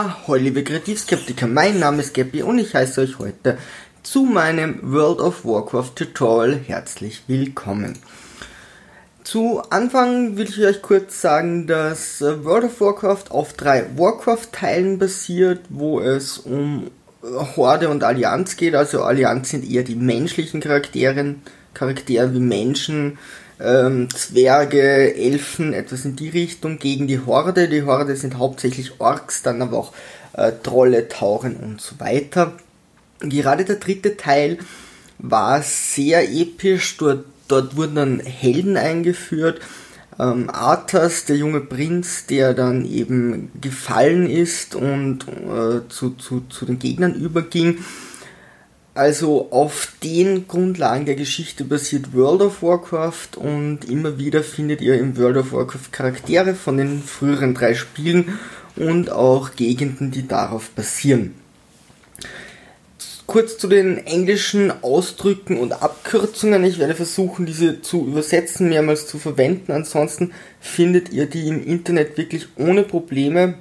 Ahoi liebe Kreativskeptiker, mein Name ist Gabby und ich heiße euch heute zu meinem World of Warcraft Tutorial herzlich willkommen. Zu Anfang will ich euch kurz sagen, dass äh, World of Warcraft auf drei Warcraft-Teilen basiert, wo es um Horde und Allianz geht. Also Allianz sind eher die menschlichen Charaktere, Charaktere wie Menschen, ähm, Zwerge, Elfen, etwas in die Richtung gegen die Horde. Die Horde sind hauptsächlich Orks, dann aber auch äh, Trolle, Tauren und so weiter. Gerade der dritte Teil war sehr episch. Dort, dort wurden dann Helden eingeführt. Ähm, Arthas, der junge Prinz, der dann eben gefallen ist und äh, zu, zu, zu den Gegnern überging also auf den Grundlagen der Geschichte basiert World of Warcraft und immer wieder findet ihr im World of Warcraft Charaktere von den früheren drei Spielen und auch Gegenden, die darauf basieren. Kurz zu den englischen Ausdrücken und Abkürzungen. Ich werde versuchen, diese zu übersetzen, mehrmals zu verwenden. Ansonsten findet ihr die im Internet wirklich ohne Probleme.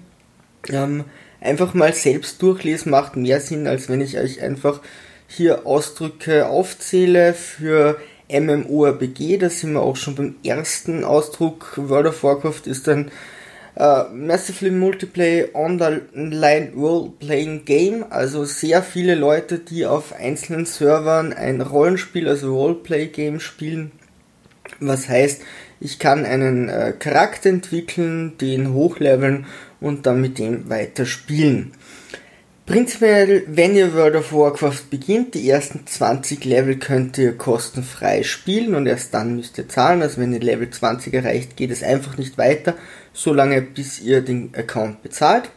Ähm, einfach mal selbst durchlesen macht mehr Sinn, als wenn ich euch einfach hier Ausdrücke aufzähle für MMORPG, da sind wir auch schon beim ersten Ausdruck. World of Warcraft ist ein äh, Massively Multiplayer Online Role-Playing Game, also sehr viele Leute, die auf einzelnen Servern ein Rollenspiel, also Roleplay-Game spielen. Was heißt, ich kann einen äh, Charakter entwickeln, den hochleveln und dann mit dem weiter spielen. Prinzipiell, wenn ihr World of Warcraft beginnt, die ersten 20 Level könnt ihr kostenfrei spielen und erst dann müsst ihr zahlen. Also wenn ihr Level 20 erreicht, geht es einfach nicht weiter, solange bis ihr den Account bezahlt.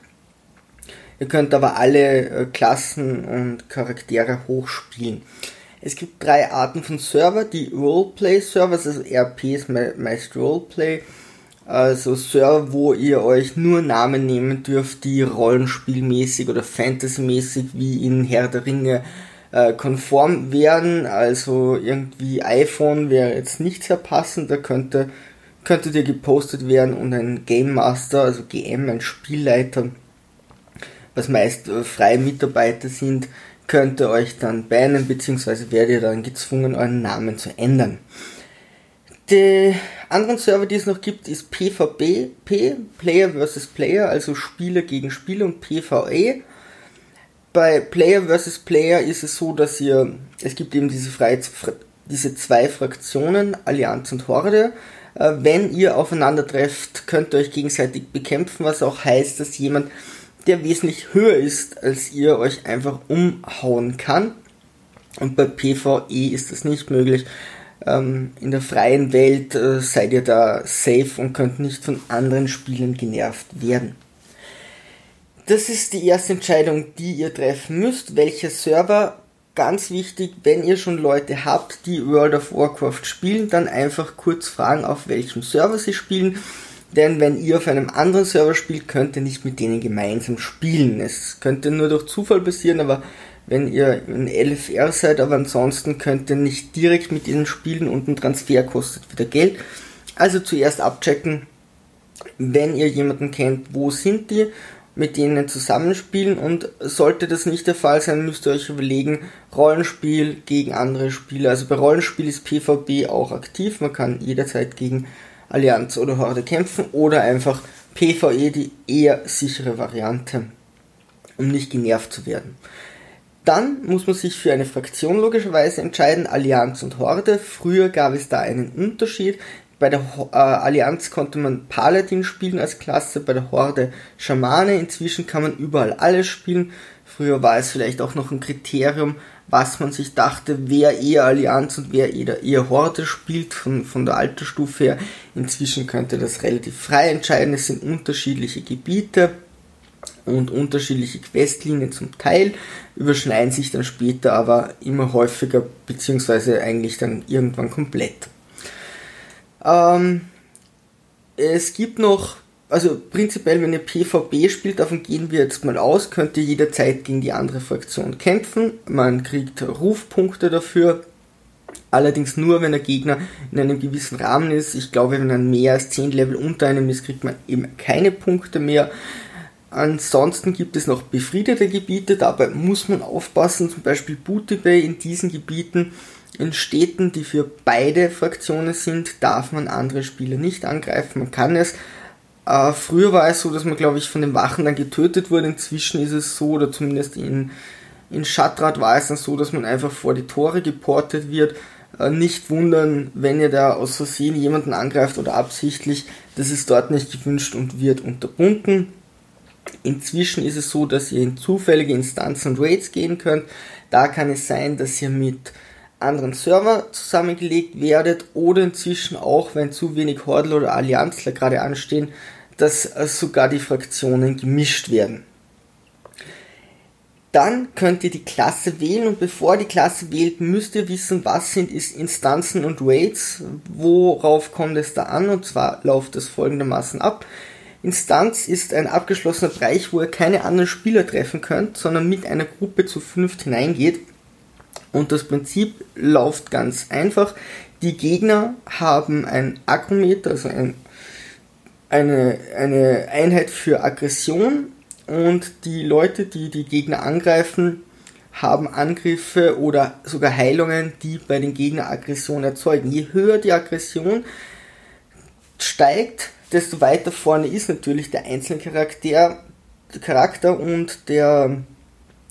Ihr könnt aber alle äh, Klassen und Charaktere hochspielen. Es gibt drei Arten von Server, die Roleplay-Server, also RP ist meist Roleplay, also Server, wo ihr euch nur Namen nehmen dürft, die rollenspielmäßig oder fantasymäßig wie in Herr der Ringe äh, konform werden. Also irgendwie iPhone wäre jetzt nicht sehr passend, da könnte, könnte dir gepostet werden und ein Game Master, also GM, ein Spielleiter, was meist äh, freie Mitarbeiter sind, könnte euch dann bannen, beziehungsweise werdet ihr dann gezwungen, euren Namen zu ändern. Die anderen Server, die es noch gibt, ist PvP, Player vs. Player, also Spieler gegen Spieler und PvE. Bei Player vs. Player ist es so, dass ihr, es gibt eben diese, Freie, diese zwei Fraktionen, Allianz und Horde. Äh, wenn ihr aufeinander trefft, könnt ihr euch gegenseitig bekämpfen, was auch heißt, dass jemand, der wesentlich höher ist als ihr, euch einfach umhauen kann. Und bei PvE ist das nicht möglich ähm, in der freien Welt äh, seid ihr da safe und könnt nicht von anderen Spielern genervt werden. Das ist die erste Entscheidung, die ihr treffen müsst. Welcher Server? Ganz wichtig, wenn ihr schon Leute habt, die World of Warcraft spielen, dann einfach kurz fragen, auf welchem Server sie spielen. Denn wenn ihr auf einem anderen Server spielt, könnt ihr nicht mit denen gemeinsam spielen. Es könnte nur durch Zufall passieren, aber wenn ihr in LFR seid, aber ansonsten könnt ihr nicht direkt mit ihnen spielen und ein Transfer kostet wieder Geld. Also zuerst abchecken, wenn ihr jemanden kennt, wo sind die, mit denen zusammenspielen und sollte das nicht der Fall sein, müsst ihr euch überlegen, Rollenspiel gegen andere Spieler. Also bei Rollenspiel ist PvP auch aktiv, man kann jederzeit gegen Allianz oder Horde kämpfen oder einfach PvE die eher sichere Variante, um nicht genervt zu werden. Dann muss man sich für eine Fraktion logischerweise entscheiden, Allianz und Horde. Früher gab es da einen Unterschied. Bei der äh, Allianz konnte man Paladin spielen als Klasse, bei der Horde Schamane. Inzwischen kann man überall alles spielen. Früher war es vielleicht auch noch ein Kriterium, was man sich dachte, wer eher Allianz und wer eher, eher Horde spielt, von, von der Altersstufe her. Inzwischen könnte das relativ frei entscheiden. Es sind unterschiedliche Gebiete und unterschiedliche Questlinien zum Teil, überschneiden sich dann später aber immer häufiger, beziehungsweise eigentlich dann irgendwann komplett. Ähm, es gibt noch, also prinzipiell, wenn ihr PvP spielt, davon gehen wir jetzt mal aus, könnt ihr jederzeit gegen die andere Fraktion kämpfen. Man kriegt Rufpunkte dafür. Allerdings nur, wenn der Gegner in einem gewissen Rahmen ist. Ich glaube, wenn er mehr als 10 Level unter einem ist, kriegt man eben keine Punkte mehr. Ansonsten gibt es noch befriedete Gebiete, dabei muss man aufpassen, zum Beispiel Booty Bay in diesen Gebieten, in Städten, die für beide Fraktionen sind, darf man andere Spieler nicht angreifen. Man kann es. Äh, früher war es so, dass man, glaube ich, von den Wachen dann getötet wurde. Inzwischen ist es so, oder zumindest in, in Schattrat war es dann so, dass man einfach vor die Tore geportet wird. Äh, nicht wundern, wenn ihr da aus Versehen jemanden angreift oder absichtlich. Das ist dort nicht gewünscht und wird unterbunden. Inzwischen ist es so, dass ihr in zufällige Instanzen und Raids gehen könnt. Da kann es sein, dass ihr mit anderen Server zusammengelegt werdet oder inzwischen auch, wenn zu wenig Hordel oder Allianzler gerade anstehen, dass sogar die Fraktionen gemischt werden. Dann könnt ihr die Klasse wählen und bevor die Klasse wählt, müsst ihr wissen, was sind Instanzen und Raids, worauf kommt es da an und zwar läuft es folgendermaßen ab. Instanz ist ein abgeschlossener Bereich, wo ihr keine anderen Spieler treffen könnt, sondern mit einer Gruppe zu fünft hineingeht. Und das Prinzip läuft ganz einfach. Die Gegner haben ein Akrometer, also ein, eine, eine Einheit für Aggression und die Leute, die die Gegner angreifen, haben Angriffe oder sogar Heilungen, die bei den Gegner Aggression erzeugen. Je höher die Aggression steigt, desto weiter vorne ist natürlich der einzelne Charakter, Charakter und der,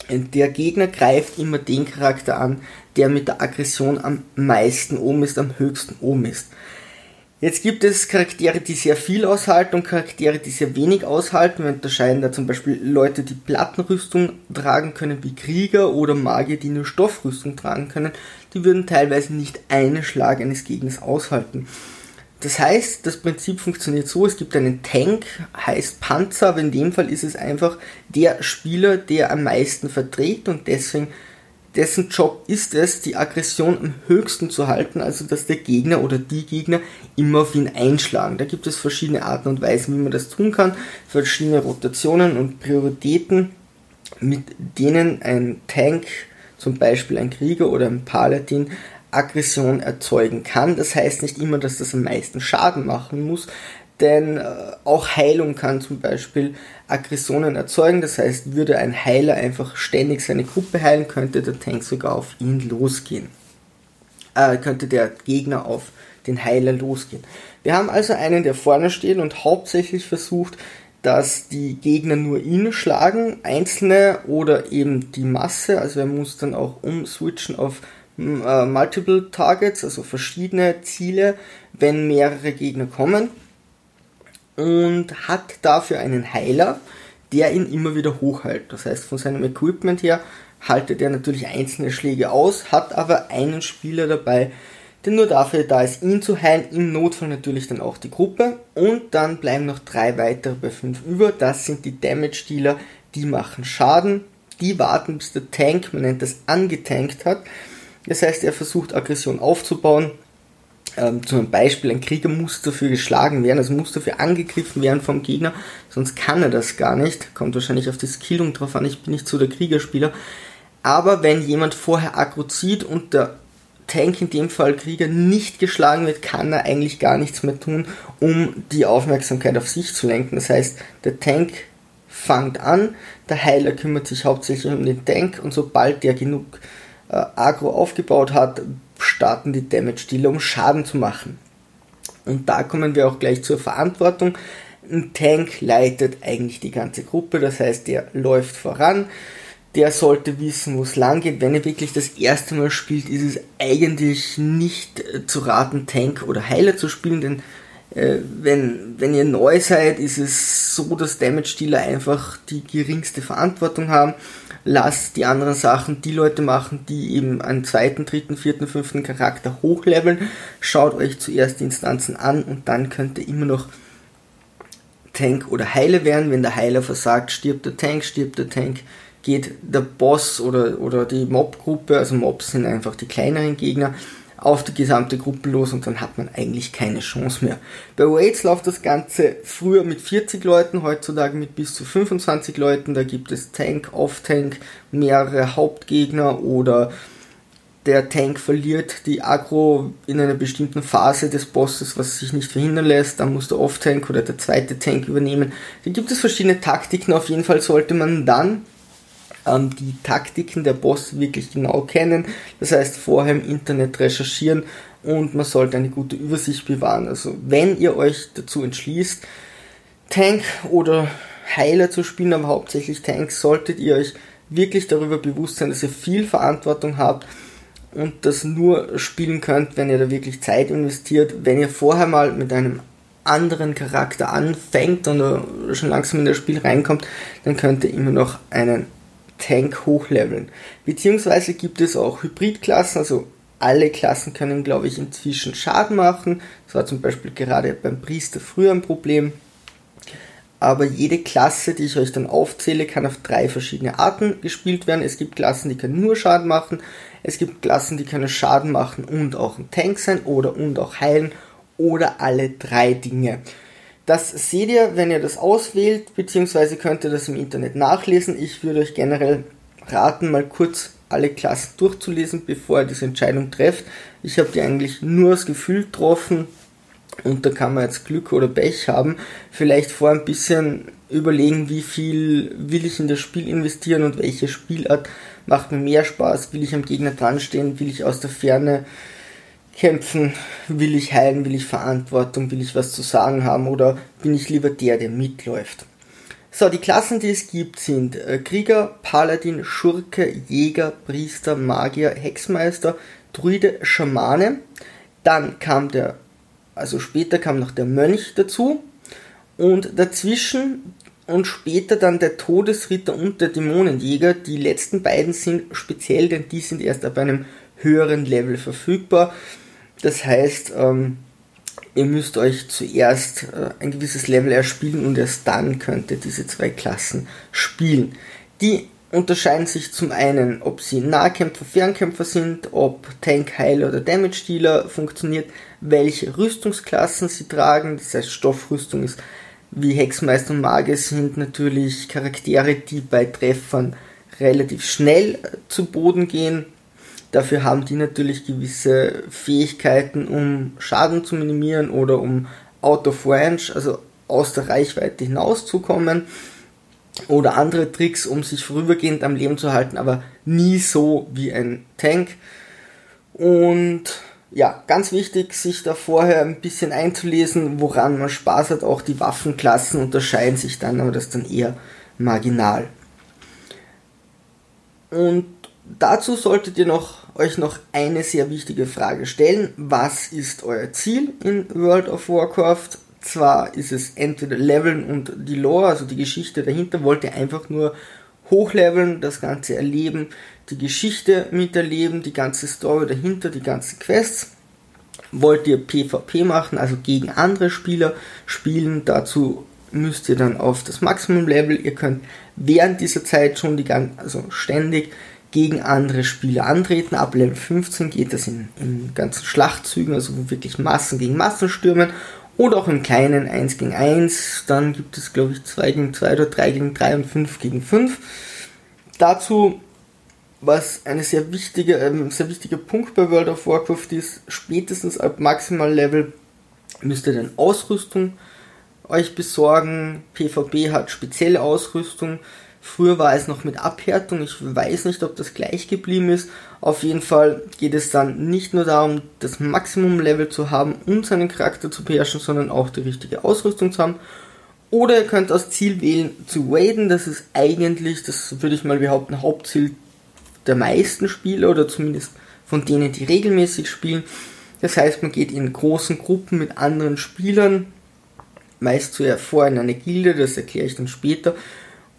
der Gegner greift immer den Charakter an, der mit der Aggression am meisten oben ist, am höchsten oben ist. Jetzt gibt es Charaktere, die sehr viel aushalten und Charaktere, die sehr wenig aushalten. Wir unterscheiden da zum Beispiel Leute, die Plattenrüstung tragen können, wie Krieger oder Magier, die nur Stoffrüstung tragen können. Die würden teilweise nicht einen Schlag eines Gegners aushalten. Das heißt, das Prinzip funktioniert so, es gibt einen Tank, heißt Panzer, aber in dem Fall ist es einfach der Spieler, der am meisten verträgt und deswegen dessen Job ist es, die Aggression am höchsten zu halten, also dass der Gegner oder die Gegner immer auf ihn einschlagen. Da gibt es verschiedene Arten und Weisen, wie man das tun kann, verschiedene Rotationen und Prioritäten, mit denen ein Tank, zum Beispiel ein Krieger oder ein Paladin, Aggression erzeugen kann. Das heißt nicht immer, dass das am meisten Schaden machen muss, denn äh, auch Heilung kann zum Beispiel Aggressionen erzeugen. Das heißt, würde ein Heiler einfach ständig seine Gruppe heilen, könnte der Tank sogar auf ihn losgehen. Äh, könnte der Gegner auf den Heiler losgehen. Wir haben also einen, der vorne steht und hauptsächlich versucht, dass die Gegner nur ihn schlagen, einzelne oder eben die Masse. Also er muss dann auch umswitchen auf äh, Multiple Targets, also verschiedene Ziele, wenn mehrere Gegner kommen und hat dafür einen Heiler, der ihn immer wieder hochhält. Das heißt, von seinem Equipment her haltet er natürlich einzelne Schläge aus, hat aber einen Spieler dabei, der nur dafür da ist, ihn zu heilen, im Notfall natürlich dann auch die Gruppe und dann bleiben noch drei weitere bei fünf über. Das sind die Damage Dealer, die machen Schaden, die warten bis der Tank, man nennt das angetankt hat. Das heißt, er versucht Aggression aufzubauen, ähm, zum Beispiel ein Krieger muss dafür geschlagen werden, also muss dafür angegriffen werden vom Gegner, sonst kann er das gar nicht. Kommt wahrscheinlich auf die Skillung drauf an, ich bin nicht so der Kriegerspieler. Aber wenn jemand vorher aggro zieht und der Tank, in dem Fall Krieger, nicht geschlagen wird, kann er eigentlich gar nichts mehr tun, um die Aufmerksamkeit auf sich zu lenken. Das heißt, der Tank fängt an, der Heiler kümmert sich hauptsächlich um den Tank und sobald der genug Agro aufgebaut hat, starten die Damage Dealer, um Schaden zu machen. Und da kommen wir auch gleich zur Verantwortung. Ein Tank leitet eigentlich die ganze Gruppe, das heißt, der läuft voran. Der sollte wissen, wo es lang geht. Wenn er wirklich das erste Mal spielt, ist es eigentlich nicht äh, zu raten, Tank oder Heiler zu spielen, denn äh, wenn, wenn ihr neu seid, ist es so, dass Damage Dealer einfach die geringste Verantwortung haben lasst die anderen Sachen die Leute machen, die eben einen zweiten, dritten, vierten, fünften Charakter hochleveln. Schaut euch zuerst die Instanzen an und dann könnt ihr immer noch Tank oder Heile werden. Wenn der Heiler versagt, stirbt der Tank, stirbt der Tank, geht der Boss oder, oder die Mob-Gruppe, also Mobs sind einfach die kleineren Gegner, auf die gesamte Gruppe los und dann hat man eigentlich keine Chance mehr. Bei Raids läuft das Ganze früher mit 40 Leuten, heutzutage mit bis zu 25 Leuten. Da gibt es Tank, Off-Tank, mehrere Hauptgegner oder der Tank verliert die Agro in einer bestimmten Phase des Bosses, was sich nicht verhindern lässt, dann muss der Off-Tank oder der zweite Tank übernehmen. Da gibt es verschiedene Taktiken, auf jeden Fall sollte man dann ähm, die Taktiken der Boss wirklich genau kennen, das heißt vorher im Internet recherchieren und man sollte eine gute Übersicht bewahren. Also wenn ihr euch dazu entschließt, Tank oder Heiler zu spielen, aber hauptsächlich Tanks, solltet ihr euch wirklich darüber bewusst sein, dass ihr viel Verantwortung habt und das nur spielen könnt, wenn ihr da wirklich Zeit investiert. Wenn ihr vorher mal mit einem anderen Charakter anfängt und schon langsam in das Spiel reinkommt, dann könnt ihr immer noch einen Tank hochleveln. Beziehungsweise gibt es auch Hybridklassen, also alle Klassen können, glaube ich, inzwischen Schaden machen. Das war zum Beispiel gerade beim Priester früher ein Problem. Aber jede Klasse, die ich euch dann aufzähle, kann auf drei verschiedene Arten gespielt werden. Es gibt Klassen, die können nur Schaden machen. Es gibt Klassen, die können Schaden machen und auch ein Tank sein oder und auch heilen oder alle drei Dinge. Das seht ihr, wenn ihr das auswählt, beziehungsweise könnt ihr das im Internet nachlesen. Ich würde euch generell raten, mal kurz alle Klassen durchzulesen, bevor ihr diese Entscheidung trefft. Ich habe die eigentlich nur das Gefühl getroffen und da kann man jetzt Glück oder Pech haben. Vielleicht vor ein bisschen überlegen, wie viel will ich in das Spiel investieren und welche Spielart macht mir mehr Spaß. Will ich am Gegner dran stehen? Will ich aus der Ferne kämpfen? Will ich heilen? Will ich Verantwortung? Will ich was zu sagen haben? Oder bin ich lieber der, der mitläuft? So, die Klassen, die es gibt, sind äh, Krieger, Paladin, Schurke, Jäger, Priester, Magier, Hexmeister, Druide, Schamane. Dann kam der, also später kam noch der Mönch dazu. Und dazwischen und später dann der Todesritter und der Dämonenjäger. Die letzten beiden sind speziell, denn die sind erst ab einem höheren Level verfügbar. Das heißt, ähm, ihr müsst euch zuerst äh, ein gewisses Level erspielen und erst dann könnt ihr diese zwei Klassen spielen. Die unterscheiden sich zum einen, ob sie Nahkämpfer, Fernkämpfer sind, ob Tank, Heiler oder Damage Dealer funktioniert, welche Rüstungsklassen sie tragen, das heißt Stoffrüstung ist wie Hexmeister und Mage sind natürlich Charaktere, die bei Treffern relativ schnell äh, zu Boden gehen Dafür haben die natürlich gewisse Fähigkeiten, um Schaden zu minimieren oder um out of range, also aus der Reichweite hinauszukommen. Oder andere Tricks, um sich vorübergehend am Leben zu halten, aber nie so wie ein Tank. Und ja, ganz wichtig, sich da vorher ein bisschen einzulesen, woran man Spaß hat. Auch die Waffenklassen unterscheiden sich dann, aber das dann eher marginal. Und dazu solltet ihr noch euch noch eine sehr wichtige Frage stellen. Was ist euer Ziel in World of Warcraft? Zwar ist es entweder Leveln und die Lore, also die Geschichte dahinter, wollt ihr einfach nur hochleveln, das Ganze erleben, die Geschichte miterleben, die ganze Story dahinter, die ganzen Quests. Wollt ihr PvP machen, also gegen andere Spieler spielen, dazu müsst ihr dann auf das Maximum Level. Ihr könnt während dieser Zeit schon die ganze, also ständig gegen andere Spieler antreten. Ab Level 15 geht das in, in ganzen Schlachtzügen, also wo wirklich Massen gegen Massen stürmen. Oder auch im kleinen 1 gegen 1. Dann gibt es, glaube ich, 2 gegen 2 oder 3 gegen 3 und 5 gegen 5. Dazu, was ein sehr wichtiger, äh, sehr wichtiger Punkt bei World of Warcraft ist, spätestens ab Maximal Level müsst ihr dann Ausrüstung euch besorgen. PvP hat spezielle Ausrüstung. Früher war es noch mit Abhärtung. Ich weiß nicht, ob das gleich geblieben ist. Auf jeden Fall geht es dann nicht nur darum, das Maximum-Level zu haben und seinen Charakter zu beherrschen, sondern auch die richtige Ausrüstung zu haben. Oder ihr könnt das Ziel wählen zu waden. Das ist eigentlich, das würde ich mal behaupten, Hauptziel der meisten Spieler oder zumindest von denen, die regelmäßig spielen. Das heißt, man geht in großen Gruppen mit anderen Spielern, meist zuvor in eine Gilde, das erkläre ich dann später,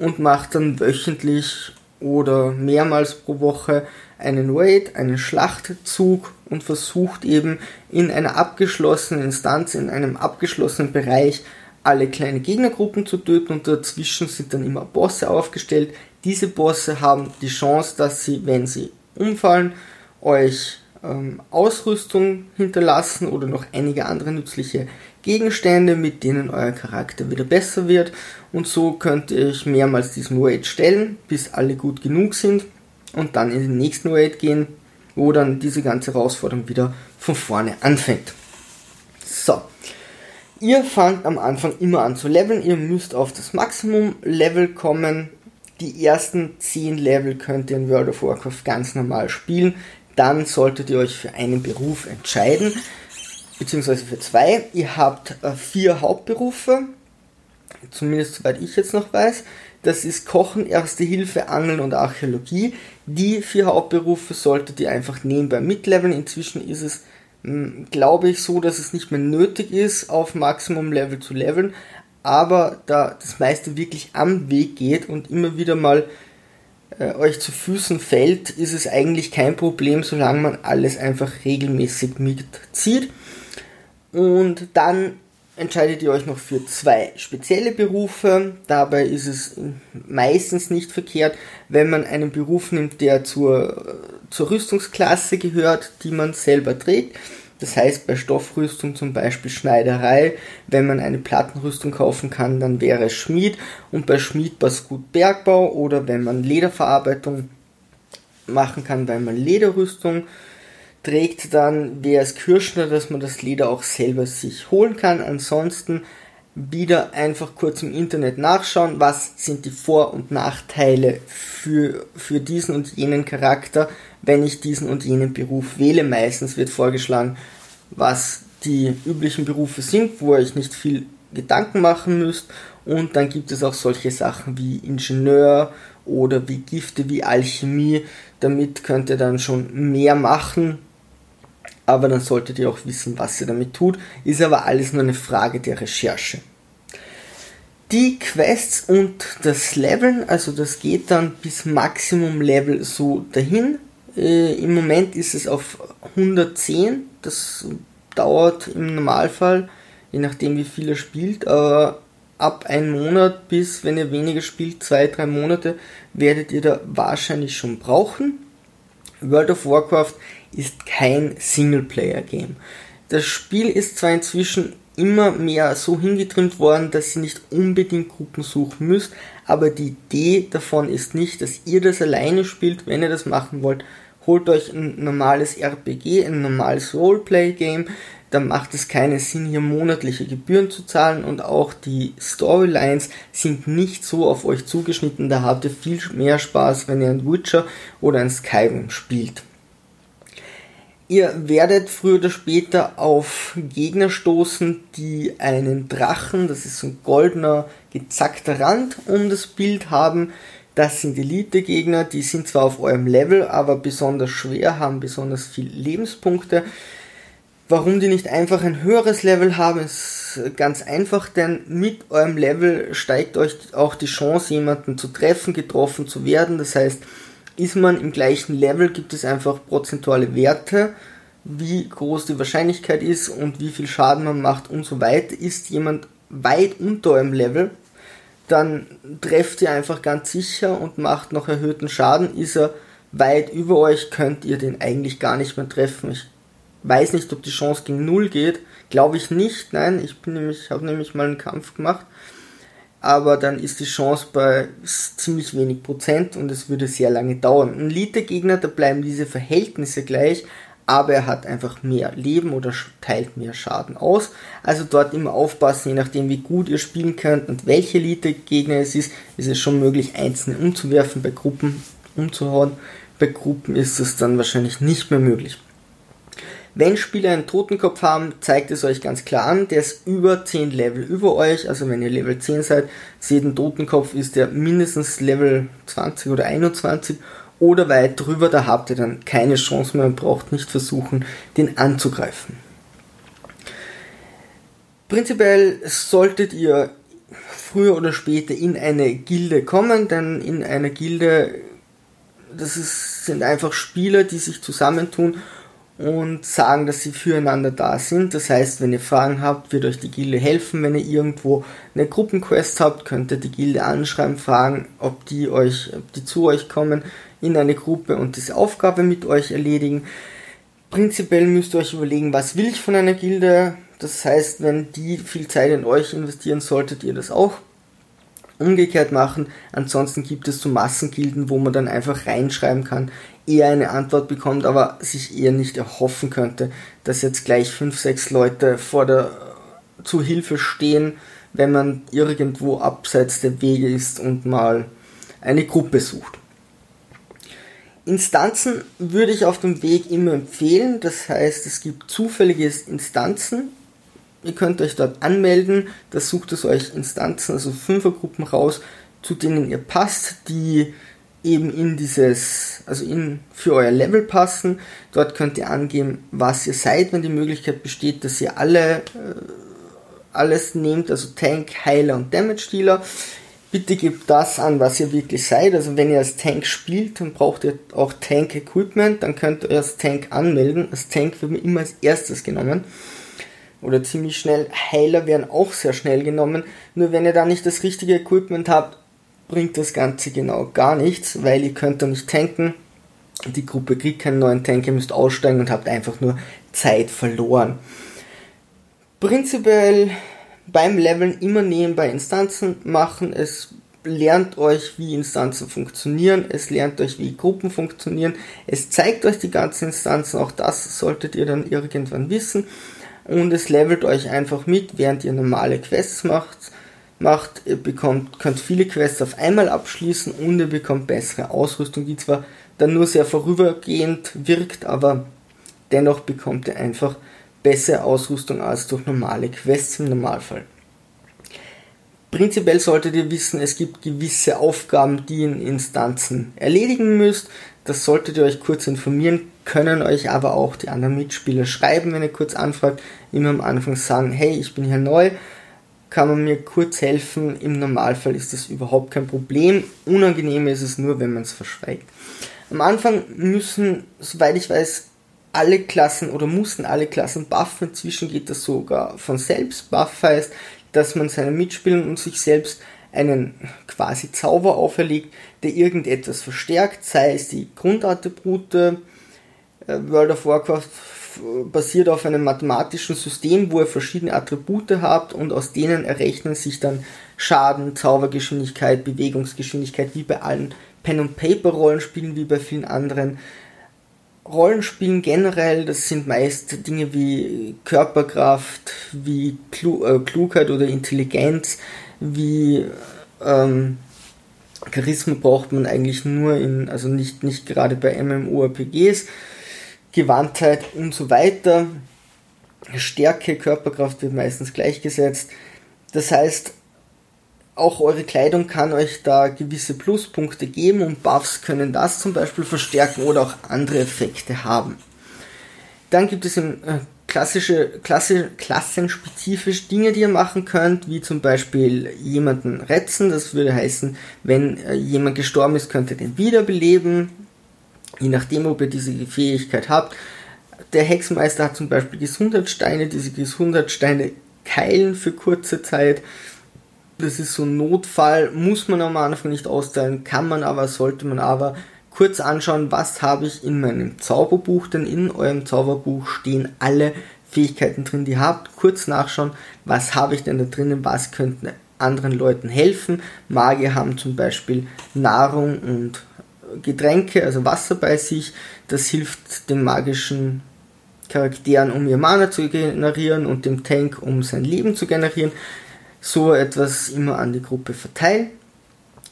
und macht dann wöchentlich oder mehrmals pro Woche einen Raid, einen Schlachtzug und versucht eben in einer abgeschlossenen Instanz, in einem abgeschlossenen Bereich alle kleine Gegnergruppen zu töten und dazwischen sind dann immer Bosse aufgestellt. Diese Bosse haben die Chance, dass sie, wenn sie umfallen, euch ähm, Ausrüstung hinterlassen oder noch einige andere nützliche Gegenstände, mit denen euer Charakter wieder besser wird. Und so könnt ihr euch mehrmals diesen Raid stellen, bis alle gut genug sind und dann in den nächsten Raid gehen. wo dann diese ganze Herausforderung wieder von vorne anfängt. So. Ihr fangt am Anfang immer an zu leveln. Ihr müsst auf das Maximum-Level kommen. Die ersten 10 Level könnt ihr in World of Warcraft ganz normal spielen. Dann solltet ihr euch für einen Beruf entscheiden, beziehungsweise für zwei. Ihr habt äh, vier Hauptberufe, zumindest soweit ich jetzt noch weiß. Das ist Kochen, Erste Hilfe, Angeln und Archäologie. Die vier Hauptberufe solltet ihr einfach nebenbei mitleveln. Inzwischen ist es, hm, glaube ich, so, dass es nicht mehr nötig ist, auf Maximum-Level zu leveln. Aber da das meiste wirklich am Weg geht und immer wieder mal äh, euch zu Füßen fällt, ist es eigentlich kein Problem, solange man alles einfach regelmäßig mitzieht. Und dann entscheidet ihr euch noch für zwei spezielle Berufe. Dabei ist es meistens nicht verkehrt, wenn man einen Beruf nimmt, der zur, zur Rüstungsklasse gehört, die man selber trägt. Das heißt bei Stoffrüstung zum Beispiel Schneiderei, wenn man eine Plattenrüstung kaufen kann, dann wäre es Schmied und bei Schmied passt gut Bergbau oder wenn man Lederverarbeitung machen kann, weil man Lederrüstung trägt, dann wäre es Kirschner, dass man das Leder auch selber sich holen kann. Ansonsten wieder einfach kurz im Internet nachschauen, was sind die Vor- und Nachteile für, für diesen und jenen Charakter, wenn ich diesen und jenen Beruf wähle. Meistens wird vorgeschlagen, was die üblichen Berufe sind, wo euch nicht viel Gedanken machen müsst. Und dann gibt es auch solche Sachen wie Ingenieur oder wie Gifte, wie Alchemie. Damit könnt ihr dann schon mehr machen, aber dann solltet ihr auch wissen, was ihr damit tut. Ist aber alles nur eine Frage der Recherche. Die Quests und das Leveln, also das geht dann bis Maximum Level so dahin. Äh, Im Moment ist es auf 110. Das dauert im Normalfall, je nachdem wie viel er spielt, aber ab einem Monat bis, wenn ihr weniger spielt, zwei, drei Monate, werdet ihr da wahrscheinlich schon brauchen. World of Warcraft ist kein Singleplayer-Game. Das Spiel ist zwar inzwischen immer mehr so hingetrimmt worden, dass ihr nicht unbedingt Gruppen suchen müsst, aber die Idee davon ist nicht, dass ihr das alleine spielt. Wenn ihr das machen wollt, holt euch ein normales RPG, ein normales Roleplay-Game. Dann macht es keinen Sinn, hier monatliche Gebühren zu zahlen und auch die Storylines sind nicht so auf euch zugeschnitten. Da habt ihr viel mehr Spaß, wenn ihr ein Witcher oder ein Skyrim spielt. Ihr werdet früher oder später auf Gegner stoßen, die einen Drachen, das ist so ein goldener, gezackter Rand um das Bild haben. Das sind Elite-Gegner, die sind zwar auf eurem Level, aber besonders schwer, haben besonders viel Lebenspunkte. Warum die nicht einfach ein höheres Level haben, ist ganz einfach, denn mit eurem Level steigt euch auch die Chance, jemanden zu treffen, getroffen zu werden. Das heißt, ist man im gleichen Level, gibt es einfach prozentuale Werte, wie groß die Wahrscheinlichkeit ist und wie viel Schaden man macht und so weiter. Ist jemand weit unter eurem Level, dann trefft ihr einfach ganz sicher und macht noch erhöhten Schaden. Ist er weit über euch, könnt ihr den eigentlich gar nicht mehr treffen. Ich weiß nicht, ob die Chance gegen Null geht. Glaube ich nicht. Nein, ich bin nämlich, habe nämlich mal einen Kampf gemacht aber dann ist die Chance bei ziemlich wenig Prozent und es würde sehr lange dauern. Ein Elite-Gegner, da bleiben diese Verhältnisse gleich, aber er hat einfach mehr Leben oder teilt mehr Schaden aus. Also dort immer aufpassen, je nachdem wie gut ihr spielen könnt und welche Elite-Gegner es ist, ist es schon möglich, einzelne umzuwerfen, bei Gruppen umzuhauen. Bei Gruppen ist es dann wahrscheinlich nicht mehr möglich. Wenn Spieler einen Totenkopf haben, zeigt es euch ganz klar an, der ist über 10 Level über euch, also wenn ihr Level 10 seid, seht einen Totenkopf, ist der mindestens Level 20 oder 21 oder weit drüber, da habt ihr dann keine Chance mehr und braucht nicht versuchen, den anzugreifen. Prinzipiell solltet ihr früher oder später in eine Gilde kommen, denn in einer Gilde, das ist, sind einfach Spieler, die sich zusammentun und sagen, dass sie füreinander da sind. Das heißt, wenn ihr Fragen habt, wird euch die Gilde helfen. Wenn ihr irgendwo eine Gruppenquest habt, könnt ihr die Gilde anschreiben, fragen, ob die euch, ob die zu euch kommen in eine Gruppe und diese Aufgabe mit euch erledigen. Prinzipiell müsst ihr euch überlegen, was will ich von einer Gilde. Das heißt, wenn die viel Zeit in euch investieren, solltet ihr das auch umgekehrt machen. Ansonsten gibt es so Massengilden, wo man dann einfach reinschreiben kann, eher eine Antwort bekommt, aber sich eher nicht erhoffen könnte, dass jetzt gleich fünf, sechs Leute vor der zu Hilfe stehen, wenn man irgendwo abseits der Wege ist und mal eine Gruppe sucht. Instanzen würde ich auf dem Weg immer empfehlen, das heißt es gibt zufällige Instanzen, ihr könnt euch dort anmelden, da sucht es euch Instanzen, also Fünfergruppen raus, zu denen ihr passt, die eben in dieses, also in, für euer Level passen. Dort könnt ihr angeben, was ihr seid, wenn die Möglichkeit besteht, dass ihr alle, äh, alles nehmt, also Tank, Heiler und Damage Dealer. Bitte gebt das an, was ihr wirklich seid. Also wenn ihr als Tank spielt, dann braucht ihr auch Tank Equipment, dann könnt ihr als Tank anmelden. Als Tank wird man immer als erstes genommen. Oder ziemlich schnell. Heiler werden auch sehr schnell genommen. Nur wenn ihr da nicht das richtige Equipment habt, bringt das Ganze genau gar nichts, weil ihr könnt da nicht tanken. Die Gruppe kriegt keinen neuen Tank, ihr müsst aussteigen und habt einfach nur Zeit verloren. Prinzipiell beim Leveln immer nebenbei Instanzen machen. Es lernt euch, wie Instanzen funktionieren. Es lernt euch, wie Gruppen funktionieren. Es zeigt euch die ganzen Instanzen. Auch das solltet ihr dann irgendwann wissen. Und es levelt euch einfach mit, während ihr normale Quests macht macht, ihr bekommt, könnt viele Quests auf einmal abschließen und ihr bekommt bessere Ausrüstung, die zwar dann nur sehr vorübergehend wirkt, aber dennoch bekommt ihr einfach bessere Ausrüstung als durch normale Quests im Normalfall. Prinzipiell solltet ihr wissen, es gibt gewisse Aufgaben, die ihr in Instanzen erledigen müsst. Das solltet ihr euch kurz informieren, können euch aber auch die anderen Mitspieler schreiben, wenn ihr kurz anfragt. Immer am Anfang sagen, hey, ich bin hier neu, kann man mir kurz helfen. Im Normalfall ist das überhaupt kein Problem. Unangenehm ist es nur, wenn man es verschweigt. Am Anfang müssen, soweit ich weiß, alle Klassen oder mussten alle Klassen buffen. Inzwischen geht das sogar von selbst. Buff heißt, dass man seinen Mitspielern und sich selbst einen quasi Zauber auferlegt, der irgendetwas verstärkt, sei es die Grundattribute, äh, World of Warcraft basiert auf einem mathematischen System, wo ihr verschiedene Attribute habt und aus denen errechnen sich dann Schaden, Zaubergeschwindigkeit, Bewegungsgeschwindigkeit, wie bei allen Pen-and-Paper-Rollenspielen, wie bei vielen anderen Rollenspielen generell. Das sind meist Dinge wie Körperkraft, wie Klu äh, Klugheit oder Intelligenz, wie ähm, Charisma braucht man eigentlich nur in, also nicht, nicht gerade bei MMORPGs. Gewandtheit und so weiter. Stärke, Körperkraft wird meistens gleichgesetzt. Das heißt, auch eure Kleidung kann euch da gewisse Pluspunkte geben und Buffs können das zum Beispiel verstärken oder auch andere Effekte haben. Dann gibt es im, äh, klassische, klasse, klassenspezifisch Dinge, die ihr machen könnt, wie zum Beispiel jemanden retzen. Das würde heißen, wenn äh, jemand gestorben ist, könnt ihr den wiederbeleben je nachdem, ob ihr diese Fähigkeit habt. Der Hexenmeister hat zum Beispiel Gesundheitssteine, diese Gesundheitssteine keilen für kurze Zeit. Das ist so ein Notfall, muss man am Anfang nicht austeilen, kann man aber, sollte man aber kurz anschauen, was habe ich in meinem Zauberbuch, denn in eurem Zauberbuch stehen alle Fähigkeiten drin, die ihr habt. Kurz nachschauen, was habe ich denn da drinnen, was könnten anderen Leuten helfen. Magier haben zum Beispiel Nahrung und Getränke, also Wasser bei sich. Das hilft den magischen Charakteren, um ihr Mana zu generieren und dem Tank, um sein Leben zu generieren. So etwas immer an die Gruppe verteilen,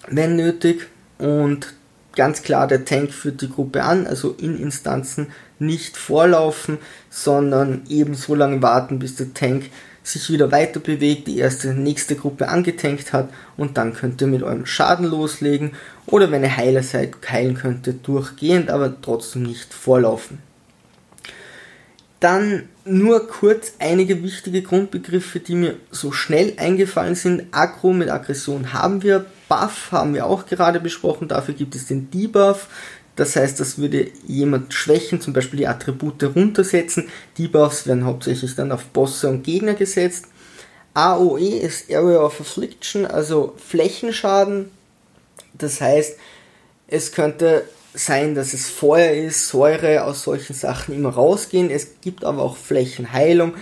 wenn nötig. Und ganz klar, der Tank führt die Gruppe an, also in Instanzen nicht vorlaufen, sondern eben so lange warten, bis der Tank sich wieder weiter bewegt, die erste nächste Gruppe angetankt hat und dann könnt ihr mit eurem Schaden loslegen oder wenn ihr Heiler seid, heilen könnt ihr durchgehend, aber trotzdem nicht vorlaufen. Dann nur kurz einige wichtige Grundbegriffe, die mir so schnell eingefallen sind. Aggro mit Aggression haben wir, Buff haben wir auch gerade besprochen, dafür gibt es den Debuff. Das heißt, das würde jemand schwächen, zum Beispiel die Attribute runtersetzen. Debuffs werden hauptsächlich dann auf Bosse und Gegner gesetzt. AOE ist Area of Affliction, also Flächenschaden. Das heißt, es könnte sein, dass es Feuer ist, Säure aus solchen Sachen immer rausgehen. Es gibt aber auch Flächenheilung.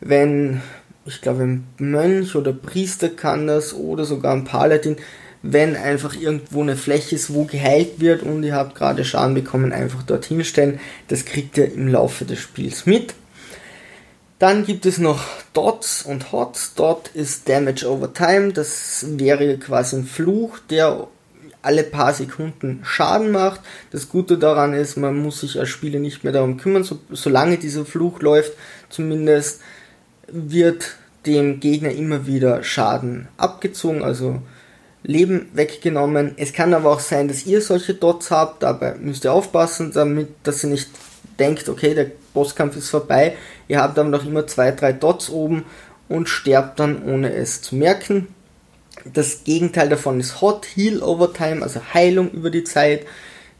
Wenn, ich glaube, ein Mönch oder Priester kann das oder sogar ein Paladin, wenn einfach irgendwo eine Fläche ist, wo geheilt wird und ihr habt gerade Schaden bekommen, einfach dorthin stellen. Das kriegt ihr im Laufe des Spiels mit. Dann gibt es noch Dots und Hots. Dot ist Damage over Time. Das wäre quasi ein Fluch, der alle paar Sekunden Schaden macht. Das Gute daran ist, man muss sich als Spieler nicht mehr darum kümmern. So, solange dieser Fluch läuft, zumindest wird dem Gegner immer wieder Schaden abgezogen, also Leben weggenommen. Es kann aber auch sein, dass ihr solche Dots habt, dabei müsst ihr aufpassen, damit, dass ihr nicht denkt, okay, der Bosskampf ist vorbei, ihr habt aber noch immer zwei, drei Dots oben und sterbt dann ohne es zu merken. Das Gegenteil davon ist Hot Heal over Time, also Heilung über die Zeit,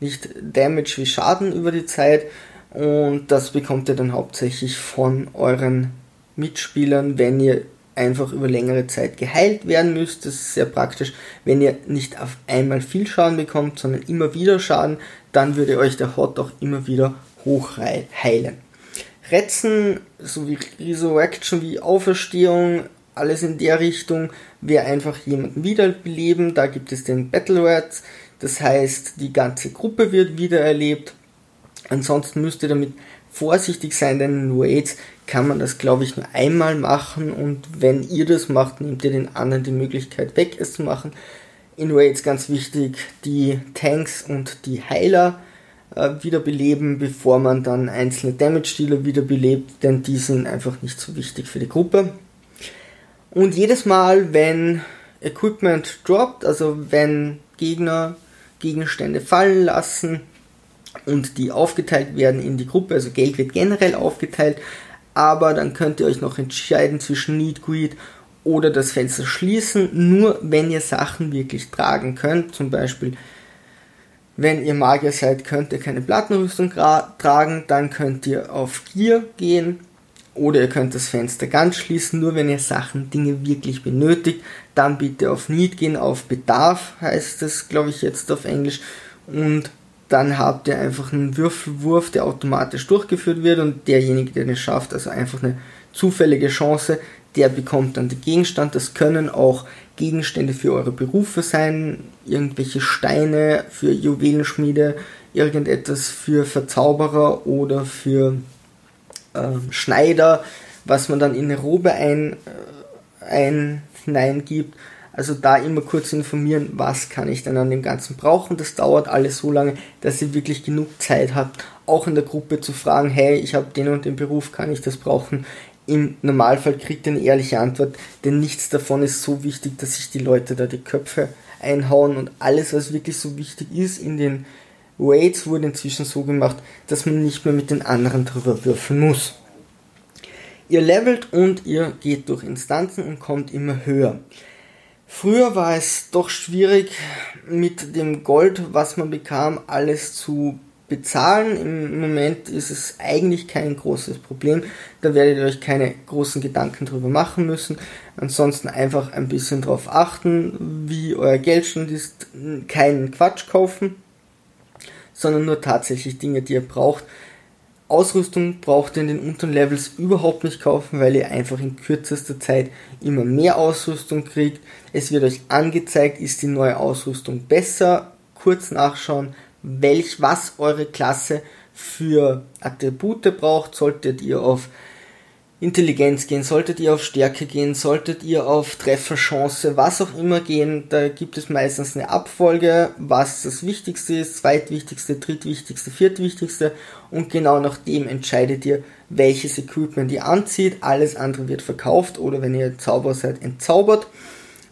nicht Damage wie Schaden über die Zeit. Und das bekommt ihr dann hauptsächlich von euren Mitspielern, wenn ihr einfach über längere Zeit geheilt werden müsst. Das ist sehr praktisch. Wenn ihr nicht auf einmal viel Schaden bekommt, sondern immer wieder Schaden, dann würde euch der Hot auch immer wieder hochheilen. Retzen sowie Resurrection wie Auferstehung, alles in der Richtung, wäre einfach jemanden wiederbeleben. Da gibt es den Battle Rats, das heißt, die ganze Gruppe wird wiedererlebt. Ansonsten müsst ihr damit vorsichtig sein, denn Raids kann man das, glaube ich, nur einmal machen und wenn ihr das macht, nehmt ihr den anderen die Möglichkeit weg, es zu machen. In Raids ganz wichtig, die Tanks und die Heiler äh, wiederbeleben, bevor man dann einzelne Damage-Dealer wiederbelebt, denn die sind einfach nicht so wichtig für die Gruppe. Und jedes Mal, wenn Equipment droppt, also wenn Gegner Gegenstände fallen lassen und die aufgeteilt werden in die Gruppe, also Geld wird generell aufgeteilt, aber dann könnt ihr euch noch entscheiden zwischen Need Greed oder das Fenster schließen, nur wenn ihr Sachen wirklich tragen könnt, zum Beispiel wenn ihr Magier seid, könnt ihr keine Plattenrüstung tragen, dann könnt ihr auf Gear gehen. Oder ihr könnt das Fenster ganz schließen, nur wenn ihr Sachen, Dinge wirklich benötigt, dann bitte auf Need gehen, auf Bedarf heißt es, glaube ich, jetzt auf Englisch. Und dann habt ihr einfach einen Würfelwurf, der automatisch durchgeführt wird und derjenige, der es schafft, also einfach eine zufällige Chance, der bekommt dann den Gegenstand. Das können auch Gegenstände für eure Berufe sein, irgendwelche Steine für Juwelenschmiede, irgendetwas für Verzauberer oder für äh, Schneider, was man dann in eine Robe ein, äh, ein hineingibt. Also da immer kurz informieren, was kann ich denn an dem Ganzen brauchen. Das dauert alles so lange, dass ihr wirklich genug Zeit habt, auch in der Gruppe zu fragen, hey, ich habe den und den Beruf, kann ich das brauchen? Im Normalfall kriegt ihr eine ehrliche Antwort, denn nichts davon ist so wichtig, dass sich die Leute da die Köpfe einhauen und alles, was wirklich so wichtig ist in den Raids, wurde inzwischen so gemacht, dass man nicht mehr mit den anderen drüber würfeln muss. Ihr levelt und ihr geht durch Instanzen und kommt immer höher. Früher war es doch schwierig, mit dem Gold, was man bekam, alles zu bezahlen. Im Moment ist es eigentlich kein großes Problem. Da werdet ihr euch keine großen Gedanken drüber machen müssen. Ansonsten einfach ein bisschen darauf achten, wie euer Geldstand ist. Keinen Quatsch kaufen, sondern nur tatsächlich Dinge, die ihr braucht. Ausrüstung braucht ihr in den unteren Levels überhaupt nicht kaufen, weil ihr einfach in kürzester Zeit immer mehr Ausrüstung kriegt. Es wird euch angezeigt, ist die neue Ausrüstung besser. Kurz nachschauen, welch, was eure Klasse für Attribute braucht. Solltet ihr auf Intelligenz gehen, solltet ihr auf Stärke gehen, solltet ihr auf Trefferchance, was auch immer gehen, da gibt es meistens eine Abfolge, was das Wichtigste ist, zweitwichtigste, drittwichtigste, viertwichtigste und genau nach dem entscheidet ihr, welches Equipment ihr anzieht, alles andere wird verkauft oder wenn ihr Zauberer seid, entzaubert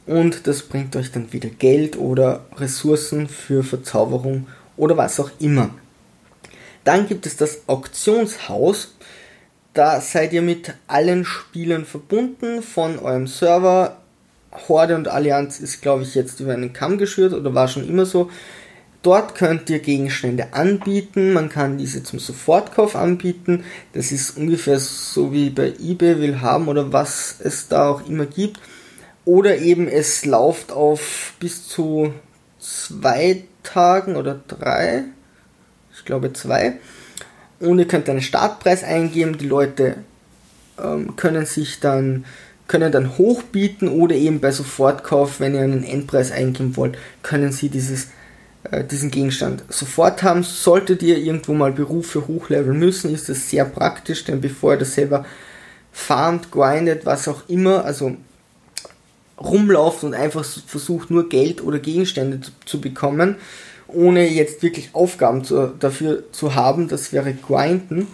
und das bringt euch dann wieder Geld oder Ressourcen für Verzauberung oder was auch immer. Dann gibt es das Auktionshaus, da seid ihr mit allen Spielern verbunden von eurem Server. Horde und Allianz ist, glaube ich, jetzt über einen Kamm geschürt oder war schon immer so. Dort könnt ihr Gegenstände anbieten. Man kann diese zum Sofortkauf anbieten. Das ist ungefähr so wie bei eBay will haben oder was es da auch immer gibt. Oder eben es läuft auf bis zu zwei Tagen oder drei. Ich glaube zwei und ihr könnt einen Startpreis eingeben. Die Leute ähm, können sich dann können dann hochbieten oder eben bei Sofortkauf, wenn ihr einen Endpreis eingeben wollt, können sie dieses, äh, diesen Gegenstand sofort haben. Solltet ihr irgendwo mal Berufe hochleveln müssen, ist das sehr praktisch, denn bevor ihr das selber farmt, grindet, was auch immer, also rumlauft und einfach versucht nur Geld oder Gegenstände zu, zu bekommen, ohne jetzt wirklich Aufgaben zu, dafür zu haben, das wäre grinden,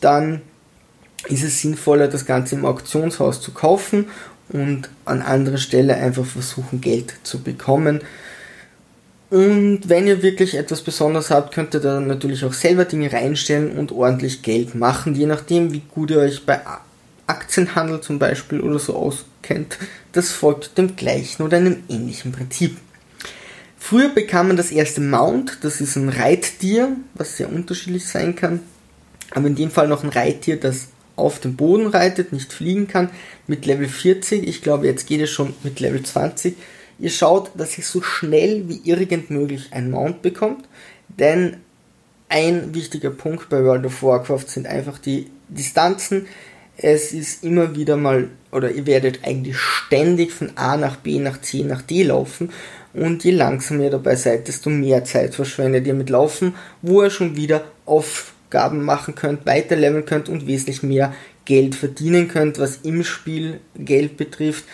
dann ist es sinnvoller, das Ganze im Auktionshaus zu kaufen und an anderer Stelle einfach versuchen, Geld zu bekommen. Und wenn ihr wirklich etwas Besonderes habt, könnt ihr dann natürlich auch selber Dinge reinstellen und ordentlich Geld machen, je nachdem, wie gut ihr euch bei Aktienhandel zum Beispiel oder so auskennt. Das folgt dem gleichen oder einem ähnlichen Prinzip. Früher bekam man das erste Mount, das ist ein Reittier, was sehr unterschiedlich sein kann. Aber in dem Fall noch ein Reittier, das auf dem Boden reitet, nicht fliegen kann, mit Level 40. Ich glaube, jetzt geht es schon mit Level 20. Ihr schaut, dass ihr so schnell wie irgend möglich ein Mount bekommt, denn ein wichtiger Punkt bei World of Warcraft sind einfach die Distanzen. Es ist immer wieder mal, oder ihr werdet eigentlich ständig von A nach B nach C nach D laufen und je langsamer ihr dabei seid, desto mehr Zeit verschwendet ihr mit Laufen, wo ihr schon wieder auf Aufgaben machen könnt, weiterleveln könnt und wesentlich mehr Geld verdienen könnt, was im Spiel Geld betrifft.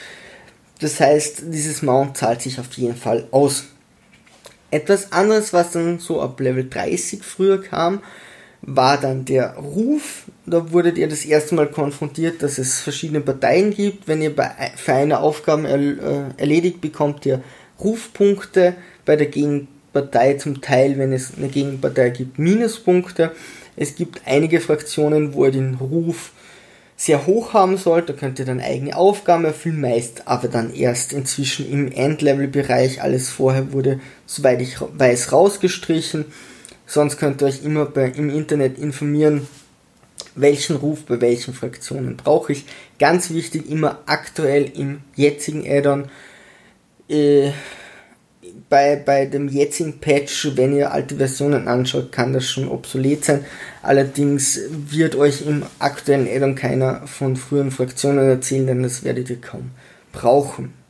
Das heißt, dieses Mount zahlt sich auf jeden Fall aus. Etwas anderes, was dann so ab Level 30 früher kam, war dann der Ruf. Da wurdet ihr das erste Mal konfrontiert, dass es verschiedene Parteien gibt. Wenn ihr bei, für eine Aufgabe er, äh, erledigt, bekommt ihr Rufpunkte. Bei der Gegenpartei zum Teil, wenn es eine Gegenpartei gibt, Minuspunkte. Es gibt einige Fraktionen, wo ihr den Ruf sehr hoch haben sollt, da könnt ihr dann eigene Aufgaben erfüllen, meist aber dann erst inzwischen im Endlevel-Bereich. Alles vorher wurde, soweit ich weiß, rausgestrichen. Sonst könnt ihr euch immer bei, im Internet informieren, welchen Ruf bei welchen Fraktionen brauche ich. Ganz wichtig, immer aktuell im jetzigen Addon. Äh, bei, bei dem jetzigen Patch, wenn ihr alte Versionen anschaut, kann das schon obsolet sein. Allerdings wird euch im aktuellen Addon keiner von früheren Fraktionen erzählen, denn das werdet ihr kaum brauchen.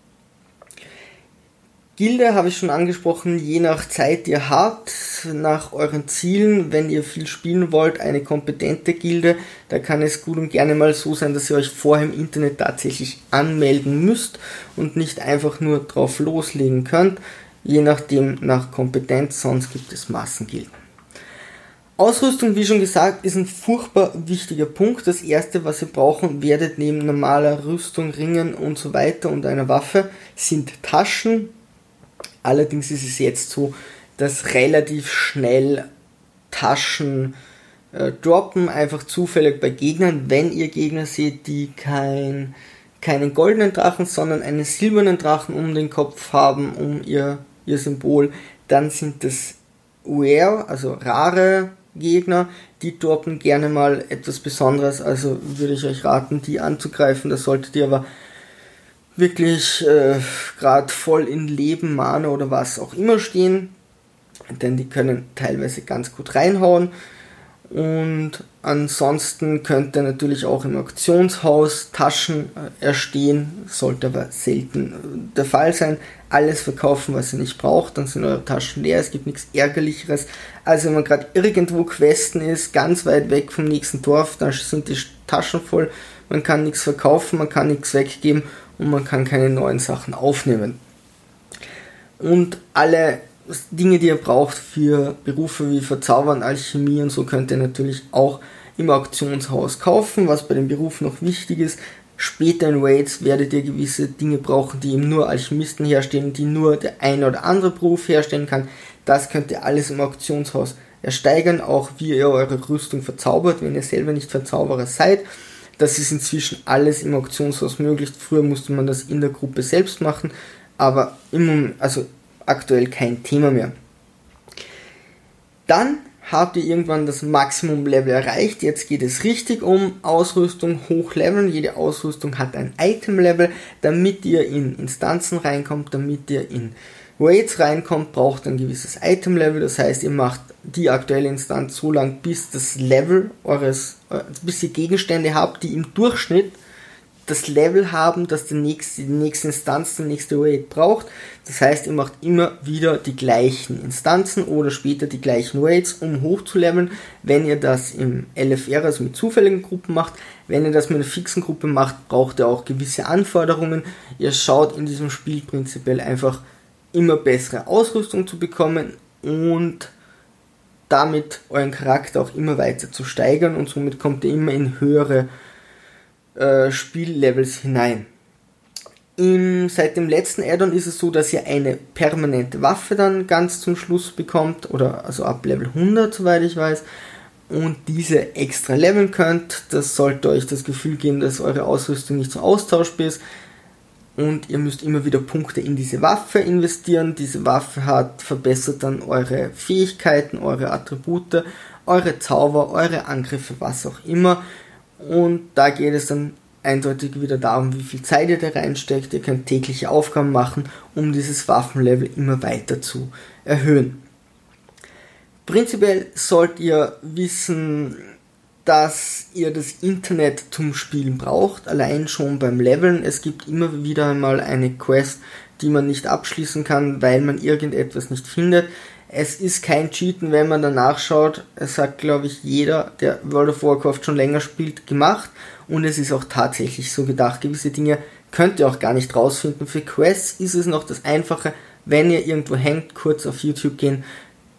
Gilde habe ich schon angesprochen, je nach Zeit, ihr habt, nach euren Zielen, wenn ihr viel spielen wollt, eine kompetente Gilde, da kann es gut und gerne mal so sein, dass ihr euch vorher im Internet tatsächlich anmelden müsst und nicht einfach nur drauf loslegen könnt je nachdem nach Kompetenz, sonst gibt es Massengilden. Ausrüstung, wie schon gesagt, ist ein furchtbar wichtiger Punkt. Das erste, was ihr brauchen werdet, neben normaler Rüstung, Ringen und so weiter und einer Waffe, sind Taschen. Allerdings ist es jetzt so, dass relativ schnell Taschen äh, droppen, einfach zufällig bei Gegnern, wenn ihr Gegner seht, die kein, keinen goldenen Drachen, sondern einen silbernen Drachen um den Kopf haben, um ihr ihr Symbol. Dann sind das Rare, also rare Gegner, die droppen gerne mal etwas Besonderes, also würde ich euch raten, die anzugreifen. Das solltet ihr aber wirklich äh, gerade voll in Leben, Mana oder was auch immer stehen, denn die können teilweise ganz gut reinhauen. Und ansonsten könnte natürlich auch im Auktionshaus Taschen äh, erstehen, sollte aber selten äh, der Fall sein. Alles verkaufen, was ihr nicht braucht, dann sind eure Taschen leer, es gibt nichts Ärgerlicheres. Also wenn man gerade irgendwo questen ist, ganz weit weg vom nächsten Dorf, dann sind die Taschen voll, man kann nichts verkaufen, man kann nichts weggeben und man kann keine neuen Sachen aufnehmen. Und alle Dinge, die ihr braucht für Berufe wie Verzaubern, Alchemie und so könnt ihr natürlich auch im Auktionshaus kaufen. Was bei dem Beruf noch wichtig ist, später in Raids werdet ihr gewisse Dinge brauchen, die eben nur Alchemisten herstellen, die nur der eine oder andere Beruf herstellen kann. Das könnt ihr alles im Auktionshaus ersteigern, auch wie ihr eure Rüstung verzaubert, wenn ihr selber nicht Verzauberer seid. Das ist inzwischen alles im Auktionshaus möglich. Früher musste man das in der Gruppe selbst machen, aber im, also aktuell kein Thema mehr. Dann habt ihr irgendwann das Maximum-Level erreicht. Jetzt geht es richtig um Ausrüstung hochleveln. Jede Ausrüstung hat ein Item-Level. Damit ihr in Instanzen reinkommt, damit ihr in Raids reinkommt, braucht ein gewisses Item-Level. Das heißt, ihr macht die aktuelle Instanz so lang, bis das Level eures, äh, bis ihr Gegenstände habt, die im Durchschnitt das Level haben, das die nächste, die nächste Instanz, der nächste Raid braucht. Das heißt, ihr macht immer wieder die gleichen Instanzen oder später die gleichen Raids, um hochzuleveln. Wenn ihr das im LFR, also mit zufälligen Gruppen macht, wenn ihr das mit einer fixen Gruppe macht, braucht ihr auch gewisse Anforderungen. Ihr schaut in diesem Spiel prinzipiell einfach immer bessere Ausrüstung zu bekommen und damit euren Charakter auch immer weiter zu steigern und somit kommt ihr immer in höhere äh, Spiellevels hinein. Im, seit dem letzten Addon ist es so, dass ihr eine permanente Waffe dann ganz zum Schluss bekommt, oder also ab Level 100, soweit ich weiß, und diese extra leveln könnt. Das sollte euch das Gefühl geben, dass eure Ausrüstung nicht so austauschbar ist. Und ihr müsst immer wieder Punkte in diese Waffe investieren. Diese Waffe hat verbessert dann eure Fähigkeiten, eure Attribute, eure Zauber, eure Angriffe, was auch immer. Und da geht es dann eindeutig wieder darum, wie viel Zeit ihr da reinsteckt. Ihr könnt tägliche Aufgaben machen, um dieses Waffenlevel immer weiter zu erhöhen. Prinzipiell sollt ihr wissen, dass ihr das Internet zum Spielen braucht, allein schon beim Leveln. Es gibt immer wieder einmal eine Quest, die man nicht abschließen kann, weil man irgendetwas nicht findet. Es ist kein Cheaten, wenn man danach schaut. Es hat, glaube ich, jeder, der World of Warcraft schon länger spielt, gemacht. Und es ist auch tatsächlich so gedacht. Gewisse Dinge könnt ihr auch gar nicht rausfinden. Für Quests ist es noch das Einfache, wenn ihr irgendwo hängt, kurz auf YouTube gehen,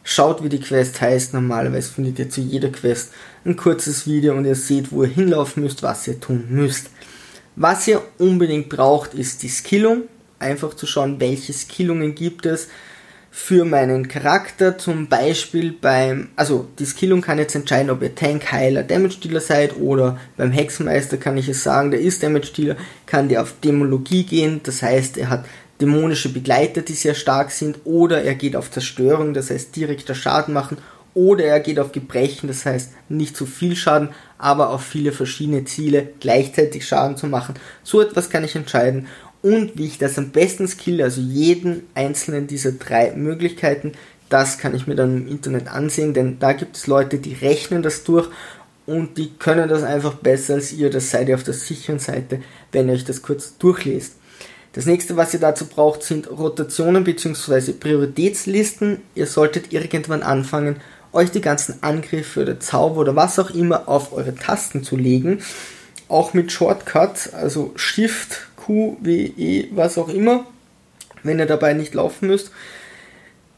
schaut, wie die Quest heißt. Normalerweise findet ihr zu jeder Quest ein kurzes Video und ihr seht, wo ihr hinlaufen müsst, was ihr tun müsst. Was ihr unbedingt braucht, ist die Skillung. Einfach zu schauen, welche Skillungen gibt es für meinen Charakter, zum Beispiel beim, also die Skillung kann jetzt entscheiden, ob ihr Tank, Heiler, Damage Dealer seid oder beim Hexenmeister kann ich es sagen, der ist Damage Dealer, kann der auf Dämologie gehen, das heißt, er hat dämonische Begleiter, die sehr stark sind, oder er geht auf Zerstörung, das heißt direkter Schaden machen, oder er geht auf Gebrechen, das heißt nicht zu viel Schaden, aber auf viele verschiedene Ziele gleichzeitig Schaden zu machen. So etwas kann ich entscheiden und wie ich das am besten skill, also jeden einzelnen dieser drei Möglichkeiten, das kann ich mir dann im Internet ansehen, denn da gibt es Leute, die rechnen das durch und die können das einfach besser als ihr, das seid ihr auf der sicheren Seite, wenn ihr euch das kurz durchlest. Das nächste, was ihr dazu braucht, sind Rotationen bzw. Prioritätslisten. Ihr solltet irgendwann anfangen, euch die ganzen Angriffe oder Zauber oder was auch immer auf eure Tasten zu legen. Auch mit Shortcuts, also Shift, Q, W, E, was auch immer, wenn ihr dabei nicht laufen müsst.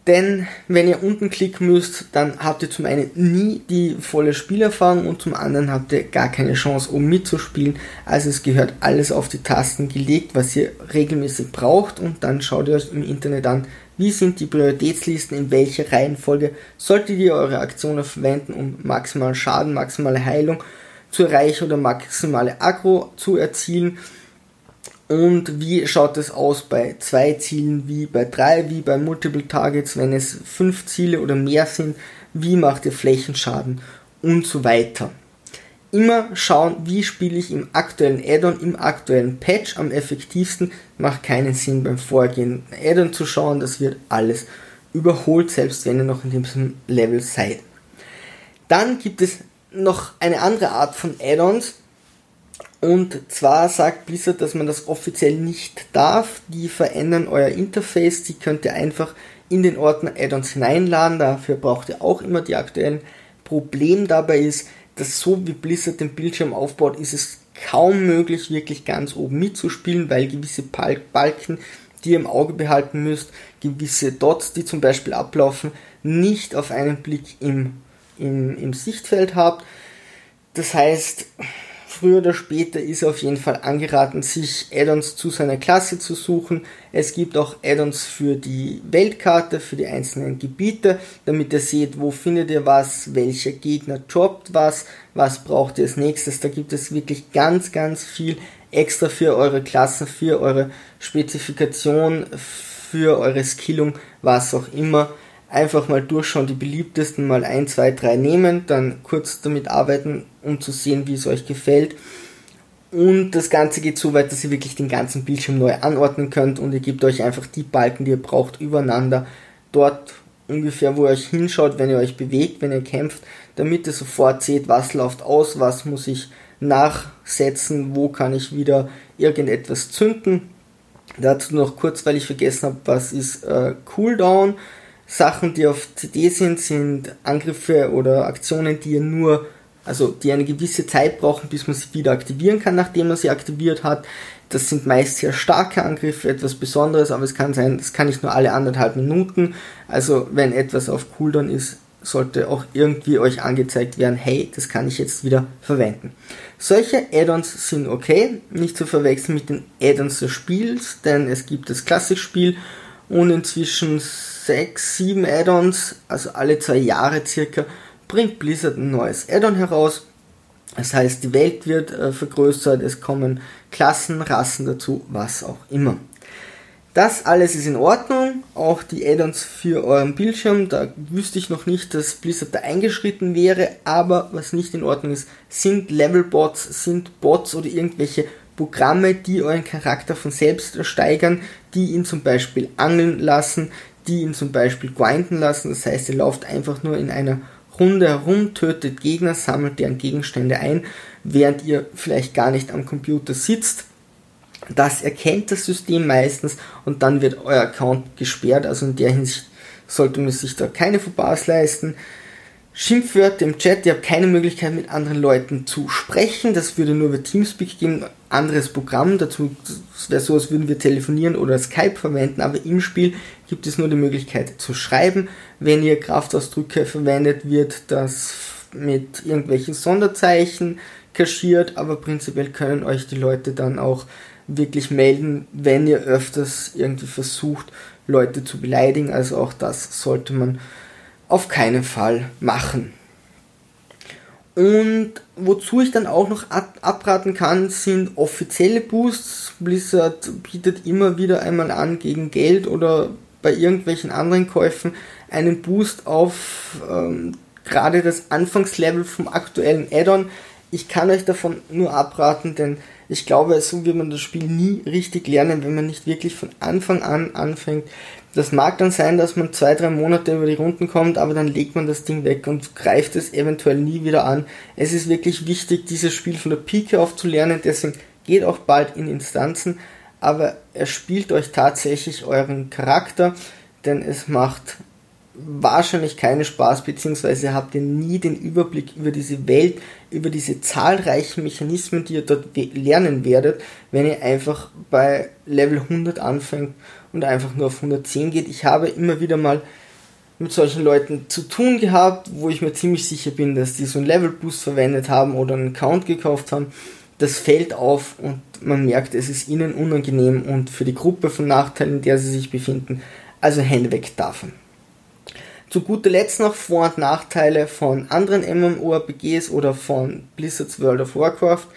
Denn wenn ihr unten klicken müsst, dann habt ihr zum einen nie die volle Spielerfahrung und zum anderen habt ihr gar keine Chance, um mitzuspielen. Also es gehört alles auf die Tasten gelegt, was ihr regelmäßig braucht und dann schaut ihr euch im Internet an, wie sind die Prioritätslisten, in welcher Reihenfolge solltet ihr eure Aktionen verwenden, um maximalen Schaden, maximale Heilung zu erreichen oder maximale Aggro zu erzielen. Und wie schaut es aus bei zwei Zielen, wie bei drei, wie bei Multiple Targets, wenn es fünf Ziele oder mehr sind, wie macht ihr Flächenschaden und so weiter. Immer schauen, wie spiele ich im aktuellen Addon, im aktuellen Patch am effektivsten. Macht keinen Sinn beim vorgehenden Addon zu schauen, das wird alles überholt, selbst wenn ihr noch in diesem Level seid. Dann gibt es noch eine andere Art von Addons, und zwar sagt Blizzard, dass man das offiziell nicht darf. Die verändern euer Interface. Die könnt ihr einfach in den Ordner Add-ons hineinladen. Dafür braucht ihr auch immer die aktuellen. Problem dabei ist, dass so wie Blizzard den Bildschirm aufbaut, ist es kaum möglich, wirklich ganz oben mitzuspielen, weil gewisse Balken, die ihr im Auge behalten müsst, gewisse Dots, die zum Beispiel ablaufen, nicht auf einen Blick im, im, im Sichtfeld habt. Das heißt, früher oder später ist auf jeden Fall angeraten, sich Addons zu seiner Klasse zu suchen. Es gibt auch Addons für die Weltkarte, für die einzelnen Gebiete, damit ihr seht, wo findet ihr was, welcher Gegner droppt was, was braucht ihr als nächstes. Da gibt es wirklich ganz, ganz viel extra für eure Klassen, für eure Spezifikation, für eure Skillung, was auch immer einfach mal durchschauen, die beliebtesten mal 1, 2, 3 nehmen, dann kurz damit arbeiten, um zu sehen, wie es euch gefällt. Und das Ganze geht so weit, dass ihr wirklich den ganzen Bildschirm neu anordnen könnt und ihr gebt euch einfach die Balken, die ihr braucht, übereinander. Dort ungefähr, wo ihr euch hinschaut, wenn ihr euch bewegt, wenn ihr kämpft, damit ihr sofort seht, was läuft aus, was muss ich nachsetzen, wo kann ich wieder irgendetwas zünden. Dazu noch kurz, weil ich vergessen habe, was ist äh, Cooldown. Sachen, die auf CD sind, sind Angriffe oder Aktionen, die ihr nur, also die eine gewisse Zeit brauchen, bis man sie wieder aktivieren kann, nachdem man sie aktiviert hat. Das sind meist sehr starke Angriffe, etwas Besonderes, aber es kann sein, das kann nicht nur alle anderthalb Minuten. Also wenn etwas auf Cooldown ist, sollte auch irgendwie euch angezeigt werden, hey, das kann ich jetzt wieder verwenden. Solche Add-ons sind okay, nicht zu verwechseln mit den Add-ons des Spiels, denn es gibt das Klassikspiel und inzwischen sechs, sieben Add-ons, also alle zwei Jahre circa, bringt Blizzard ein neues Add-on heraus. Das heißt, die Welt wird äh, vergrößert, es kommen Klassen, Rassen dazu, was auch immer. Das alles ist in Ordnung, auch die Add-ons für euren Bildschirm, da wüsste ich noch nicht, dass Blizzard da eingeschritten wäre, aber was nicht in Ordnung ist, sind Levelbots, sind Bots oder irgendwelche Programme, die euren Charakter von selbst steigern, die ihn zum Beispiel angeln lassen, die ihn zum Beispiel grinden lassen, das heißt, ihr lauft einfach nur in einer Runde herum, tötet Gegner, sammelt deren Gegenstände ein, während ihr vielleicht gar nicht am Computer sitzt das erkennt das System meistens und dann wird euer Account gesperrt. Also in der Hinsicht sollte man sich da keine Fauxpas leisten. Schimpfwörter im Chat, ihr habt keine Möglichkeit mit anderen Leuten zu sprechen. Das würde nur über Teamspeak geben, anderes Programm. Dazu wäre so, als würden wir telefonieren oder Skype verwenden, aber im Spiel gibt es nur die Möglichkeit zu schreiben. Wenn ihr Kraftausdrücke verwendet, wird das mit irgendwelchen Sonderzeichen kaschiert, aber prinzipiell können euch die Leute dann auch wirklich melden, wenn ihr öfters irgendwie versucht, Leute zu beleidigen. Also auch das sollte man auf keinen Fall machen. Und wozu ich dann auch noch abraten kann, sind offizielle Boosts. Blizzard bietet immer wieder einmal an, gegen Geld oder bei irgendwelchen anderen Käufen einen Boost auf ähm, gerade das Anfangslevel vom aktuellen Add-on. Ich kann euch davon nur abraten, denn ich glaube, so wird man das Spiel nie richtig lernen, wenn man nicht wirklich von Anfang an anfängt. Das mag dann sein, dass man zwei, drei Monate über die Runden kommt, aber dann legt man das Ding weg und greift es eventuell nie wieder an. Es ist wirklich wichtig, dieses Spiel von der Pike auf zu lernen, deswegen geht auch bald in Instanzen, aber er spielt euch tatsächlich euren Charakter, denn es macht wahrscheinlich keinen Spaß, beziehungsweise habt ihr nie den Überblick über diese Welt, über diese zahlreichen Mechanismen, die ihr dort lernen werdet, wenn ihr einfach bei Level 100 anfängt und einfach nur auf 110 geht. Ich habe immer wieder mal mit solchen Leuten zu tun gehabt, wo ich mir ziemlich sicher bin, dass die so einen Level Boost verwendet haben oder einen Account gekauft haben. Das fällt auf und man merkt, es ist ihnen unangenehm und für die Gruppe von Nachteilen, in der sie sich befinden, also Hände weg davon. Zu guter Letzt noch Vor- und Nachteile von anderen MMORPGs oder von Blizzards World of Warcraft.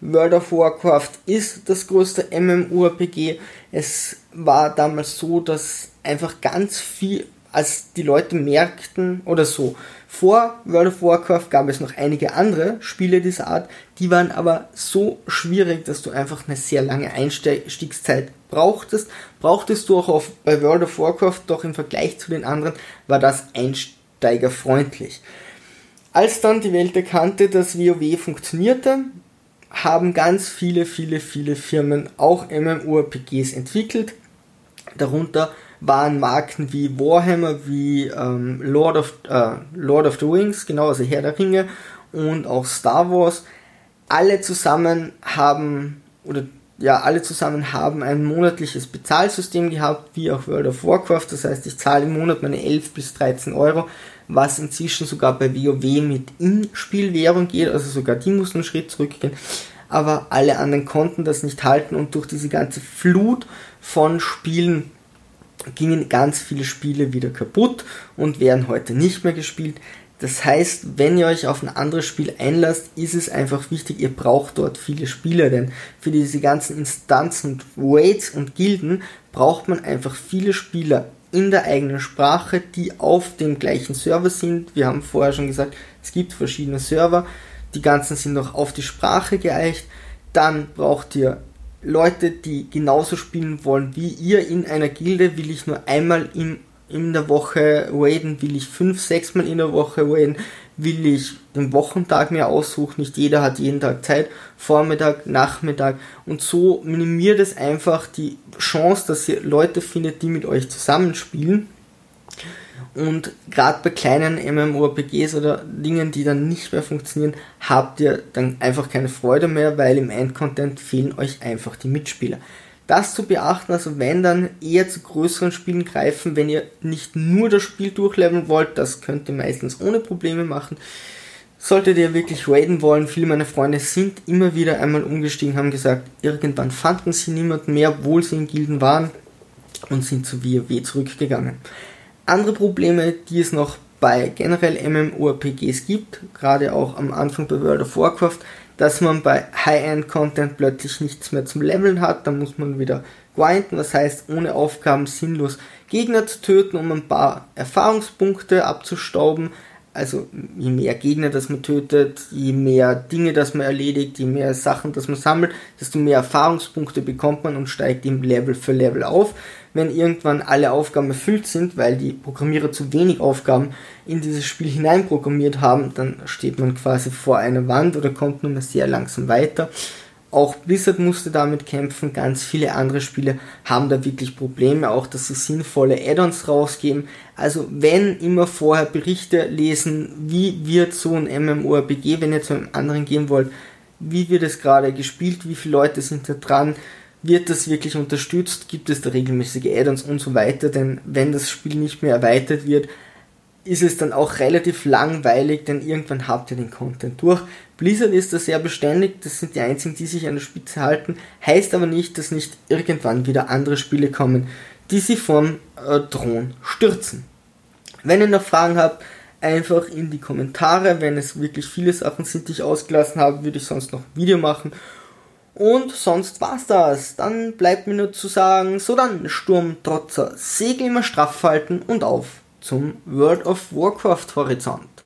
World of Warcraft ist das größte MMORPG. Es war damals so, dass einfach ganz viel, als die Leute merkten oder so, vor World of Warcraft gab es noch einige andere Spiele dieser Art, die waren aber so schwierig, dass du einfach eine sehr lange Einstiegszeit brauchtest. Brauchtest du auch auf, bei World of Warcraft, doch im Vergleich zu den anderen war das einsteigerfreundlich. Als dann die Welt erkannte, dass WoW funktionierte, haben ganz viele, viele, viele Firmen auch MMORPGs entwickelt. Darunter waren Marken wie Warhammer, wie ähm, Lord, of, äh, Lord of the Rings, genau, also Herr der Ringe und auch Star Wars. Alle zusammen haben, oder ja, alle zusammen haben ein monatliches Bezahlsystem gehabt, wie auch World of Warcraft. Das heißt, ich zahle im Monat meine 11 bis 13 Euro, was inzwischen sogar bei WoW mit In-Spielwährung geht, also sogar die mussten einen Schritt zurückgehen. Aber alle anderen konnten das nicht halten und durch diese ganze Flut von Spielen gingen ganz viele Spiele wieder kaputt und werden heute nicht mehr gespielt. Das heißt, wenn ihr euch auf ein anderes Spiel einlasst, ist es einfach wichtig, ihr braucht dort viele Spieler, denn für diese ganzen Instanzen und Raids und Gilden braucht man einfach viele Spieler in der eigenen Sprache, die auf dem gleichen Server sind. Wir haben vorher schon gesagt, es gibt verschiedene Server, die ganzen sind noch auf die Sprache geeicht. Dann braucht ihr Leute, die genauso spielen wollen wie ihr in einer Gilde, will ich nur einmal im, in der Woche raiden, will ich fünf, sechs Mal in der Woche raiden, will ich den Wochentag mir aussuchen, nicht jeder hat jeden Tag Zeit, Vormittag, Nachmittag. Und so minimiert es einfach die Chance, dass ihr Leute findet, die mit euch zusammenspielen. Und gerade bei kleinen MMORPGs oder Dingen, die dann nicht mehr funktionieren, habt ihr dann einfach keine Freude mehr, weil im Endcontent fehlen euch einfach die Mitspieler das zu beachten, also wenn dann eher zu größeren Spielen greifen, wenn ihr nicht nur das Spiel durchleveln wollt, das könnt ihr meistens ohne Probleme machen. Solltet ihr wirklich raiden wollen, viele meiner Freunde sind immer wieder einmal umgestiegen, haben gesagt, irgendwann fanden sie niemanden mehr, obwohl sie in Gilden waren und sind zu WoW zurückgegangen. Andere Probleme, die es noch bei generell MMORPGs gibt, gerade auch am Anfang bei World of Warcraft, dass man bei High-End-Content plötzlich nichts mehr zum Leveln hat. Dann muss man wieder grinden, das heißt ohne Aufgaben sinnlos Gegner zu töten, um ein paar Erfahrungspunkte abzustauben. Also je mehr Gegner das man tötet, je mehr Dinge das man erledigt, je mehr Sachen das man sammelt, desto mehr Erfahrungspunkte bekommt man und steigt im Level für Level auf wenn irgendwann alle Aufgaben erfüllt sind, weil die Programmierer zu wenig Aufgaben in dieses Spiel hineinprogrammiert haben, dann steht man quasi vor einer Wand oder kommt nur mehr sehr langsam weiter. Auch Blizzard musste damit kämpfen, ganz viele andere Spiele haben da wirklich Probleme, auch dass sie sinnvolle Add-ons rausgeben. Also wenn immer vorher Berichte lesen, wie wird so ein MMORPG, wenn ihr zu einem anderen gehen wollt, wie wird es gerade gespielt, wie viele Leute sind da dran, wird das wirklich unterstützt, gibt es da regelmäßige Add-ons und so weiter, denn wenn das Spiel nicht mehr erweitert wird, ist es dann auch relativ langweilig, denn irgendwann habt ihr den Content durch. Blizzard ist da sehr beständig, das sind die einzigen, die sich an der Spitze halten, heißt aber nicht, dass nicht irgendwann wieder andere Spiele kommen, die sie vom äh, Thron stürzen. Wenn ihr noch Fragen habt, einfach in die Kommentare, wenn es wirklich viele Sachen sind, die ich ausgelassen habe, würde ich sonst noch ein Video machen und sonst war's das. Dann bleibt mir nur zu sagen, so dann Sturmtrotzer, Segel immer straff halten und auf zum World of Warcraft Horizont.